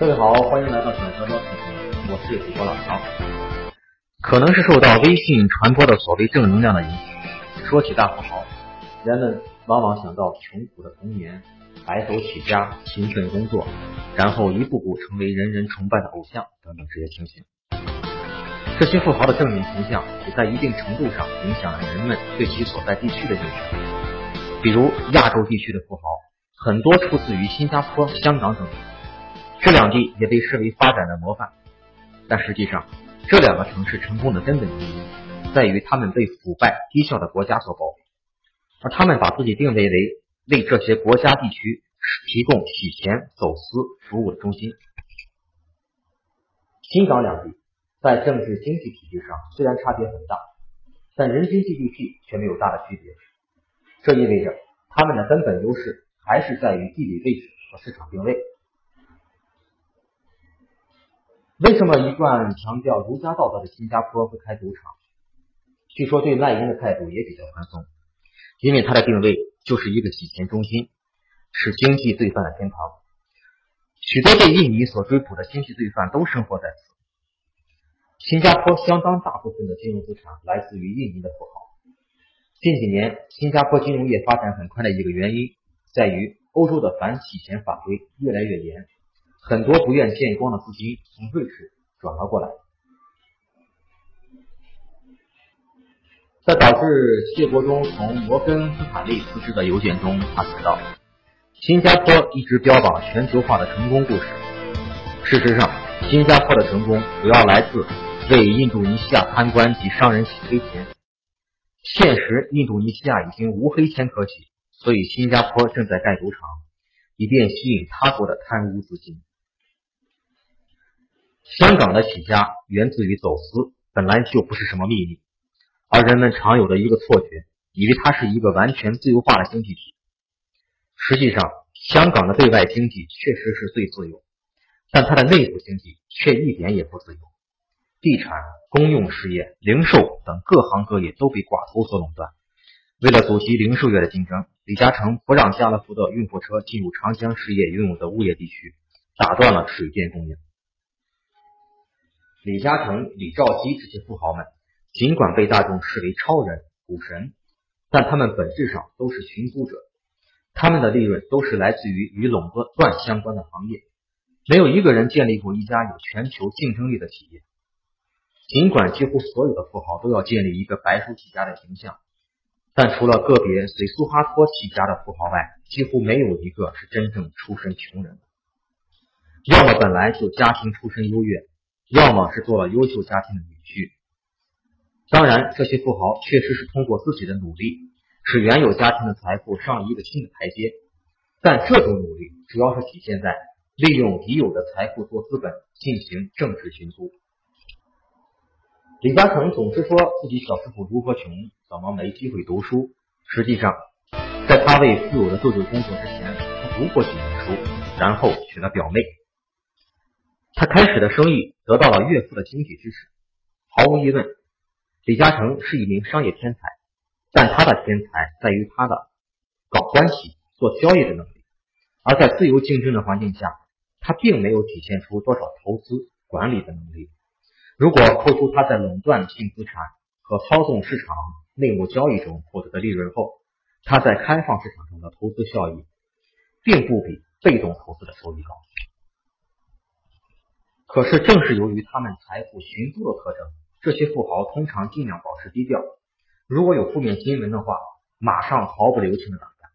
各位好，欢迎来到小乔乔视频，我是主播老乔。可能是受到微信传播的所谓正能量的影响，说起大富豪，人们往往想到穷苦的童年、白手起家、勤奋工作，然后一步步成为人人崇拜的偶像等等这些情形。这些富豪的正面形象也在一定程度上影响了人们对其所在地区的印象。比如亚洲地区的富豪，很多出自于新加坡、香港等地，这两地也被视为发展的模范。但实际上，这两个城市成功的根本原因，在于他们被腐败低效的国家所包围，而他们把自己定位为为这些国家地区提供洗钱、走私服务的中心。新港两地。在政治经济体系上虽然差别很大，但人均 GDP 却没有大的区别。这意味着他们的根本优势还是在于地理位置和市场定位。为什么一贯强调儒家道德的新加坡会开赌场？据说对卖淫的态度也比较宽松，因为它的定位就是一个洗钱中心，是经济罪犯的天堂。许多被印尼所追捕的经济罪犯都生活在此。新加坡相当大部分的金融资产来自于印尼的富豪。近几年，新加坡金融业发展很快的一个原因，在于欧洲的反洗钱法规越来越严，很多不愿见光的资金从瑞士转了过来。这导致谢国忠从摩根斯坦利辞职的邮件中，他写道：“新加坡一直标榜全球化的成功故事，事实上，新加坡的成功主要来自。”为印度尼西亚贪官及商人洗黑钱，现实印度尼西亚已经无黑钱可洗，所以新加坡正在盖赌场，以便吸引他国的贪污资金。香港的起家源自于走私，本来就不是什么秘密，而人们常有的一个错觉，以为它是一个完全自由化的经济体。实际上，香港的对外经济确实是最自由，但它的内部经济却一点也不自由。地产、公用事业、零售等各行各业都被寡头所垄断。为了阻击零售业的竞争，李嘉诚不让家乐福的运货车进入长江实业拥有的物业地区，打断了水电供应。李嘉诚、李兆基这些富豪们，尽管被大众视为超人、股神，但他们本质上都是寻租者。他们的利润都是来自于与垄断相关的行业，没有一个人建立过一家有全球竞争力的企业。尽管几乎所有的富豪都要建立一个白手起家的形象，但除了个别随苏哈托起家的富豪外，几乎没有一个是真正出身穷人的。要么本来就家庭出身优越，要么是做了优秀家庭的女婿。当然，这些富豪确实是通过自己的努力，使原有家庭的财富上了一个新的台阶。但这种努力主要是体现在利用已有的财富做资本，进行政治寻租。李嘉诚总是说自己小时候如何穷，怎么没机会读书。实际上，在他为富有的舅舅工作之前，他读过几年书，然后娶了表妹。他开始的生意得到了岳父的经济支持。毫无疑问，李嘉诚是一名商业天才，但他的天才在于他的搞关系、做交易的能力。而在自由竞争的环境下，他并没有体现出多少投资管理的能力。如果扣除他在垄断性资产和操纵市场内幕交易中获得的利润后，他在开放市场中的投资效益并不比被动投资的收益高。可是，正是由于他们财富寻租的特征，这些富豪通常尽量保持低调。如果有负面新闻的话，马上毫不留情的打开。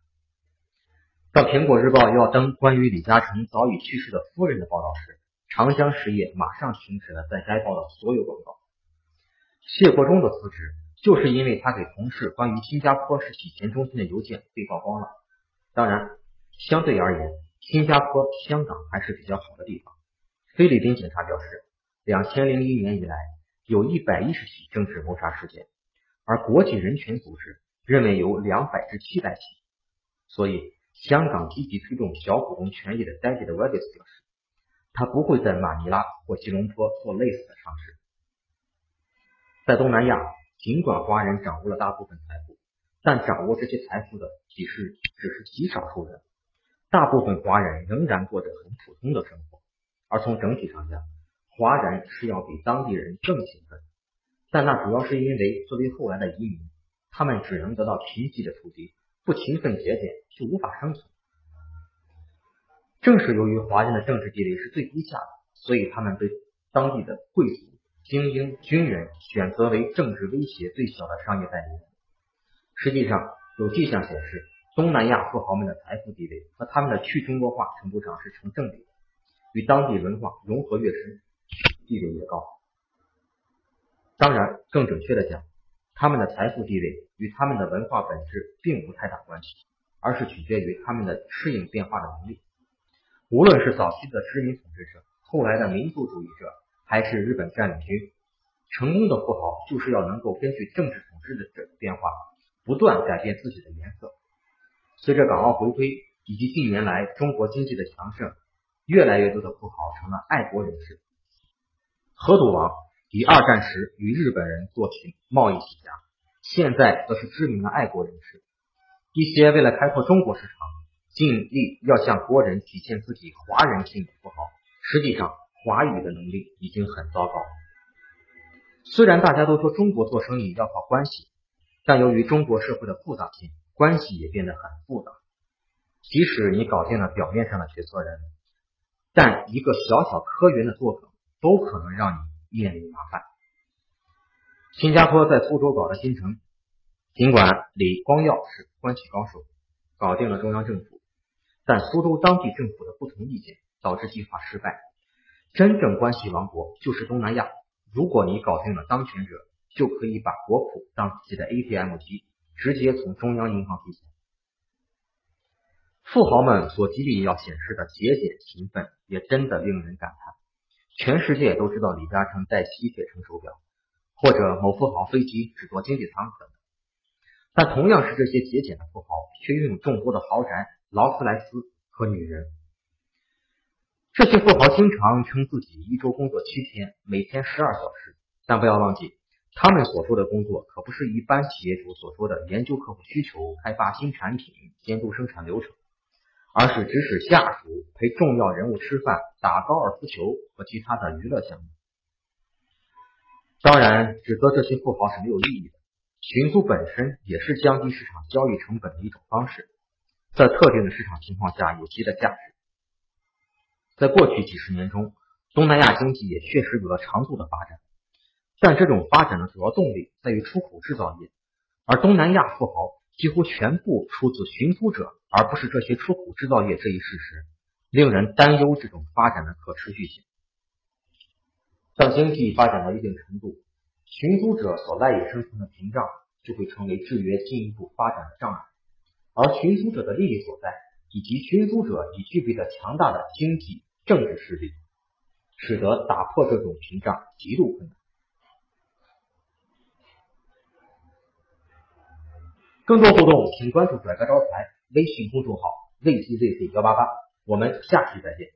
当苹果日报要登关于李嘉诚早已去世的夫人的报道时，长江实业马上停止了在该报的所有广告。谢国忠的辞职，就是因为他给同事关于新加坡是洗钱中心的邮件被曝光了。当然，相对而言，新加坡、香港还是比较好的地方。菲律宾警察表示，两千零一年以来有一百一十起政治谋杀事件，而国际人权组织认为有两百至七百起。所以，香港积极推动小股东权益的 David w e b b s 表示。他不会在马尼拉或吉隆坡做类似的尝试。在东南亚，尽管华人掌握了大部分财富，但掌握这些财富的只是只是极少数人，大部分华人仍然过着很普通的生活。而从整体上讲，华人是要比当地人更勤奋，但那主要是因为作为后来的移民，他们只能得到贫瘠的土地，不勤奋节俭就无法生存。正是由于华人的政治地位是最低下的，所以他们被当地的贵族、精英、军人选择为政治威胁最小的商业代理人。实际上，有迹象显示，东南亚富豪们的财富地位和他们的去中国化程度上是成正比的，与当地文化融合越深。地位越高，当然，更准确的讲，他们的财富地位与他们的文化本质并无太大关系，而是取决于他们的适应变化的能力。无论是早期的殖民统治者，后来的民族主义者，还是日本占领军，成功的富豪就是要能够根据政治统治的这个变化，不断改变自己的颜色。随着港澳回归以及近年来中国经济的强盛，越来越多的富豪成了爱国人士。河赌王以二战时与日本人做起贸易起家，现在则是知名的爱国人士。一些为了开拓中国市场，尽力要向国人体现自己华人性的富豪，实际上华语的能力已经很糟糕。虽然大家都说中国做生意要靠关系，但由于中国社会的复杂性，关系也变得很复杂。即使你搞定了表面上的决策人，但一个小小科员的作梗。都可能让你面临麻烦。新加坡在苏州搞的新城，尽管李光耀是关系高手，搞定了中央政府，但苏州当地政府的不同意见导致计划失败。真正关系王国就是东南亚，如果你搞定了当权者，就可以把国库当自己的 ATM 机，直接从中央银行提钱。富豪们所极力要显示的节俭勤奋，也真的令人感叹。全世界都知道李嘉诚戴吸铁城手表，或者某富豪飞机只坐经济舱等，但同样是这些节俭的富豪，却拥有众多的豪宅、劳斯莱斯和女人。这些富豪经常称自己一周工作七天，每天十二小时，但不要忘记，他们所说的工作可不是一般企业主所说的研究客户需求、开发新产品、监督生产流程。而是指使下属陪重要人物吃饭、打高尔夫球和其他的娱乐项目。当然，指责这些富豪是没有意义的。寻租本身也是降低市场交易成本的一种方式，在特定的市场情况下有其的价值。在过去几十年中，东南亚经济也确实有了长足的发展，但这种发展的主要动力在于出口制造业，而东南亚富豪。几乎全部出自寻租者，而不是这些出口制造业这一事实，令人担忧这种发展的可持续性。当经济发展到一定程度，寻租者所赖以生存的屏障就会成为制约进一步发展的障碍，而寻租者的利益所在，以及寻租者已具备的强大的经济政治势力，使得打破这种屏障极度困难。更多互动，请关注“拽哥招财”微信公众号 “zzzz 幺八八”。我们下期再见。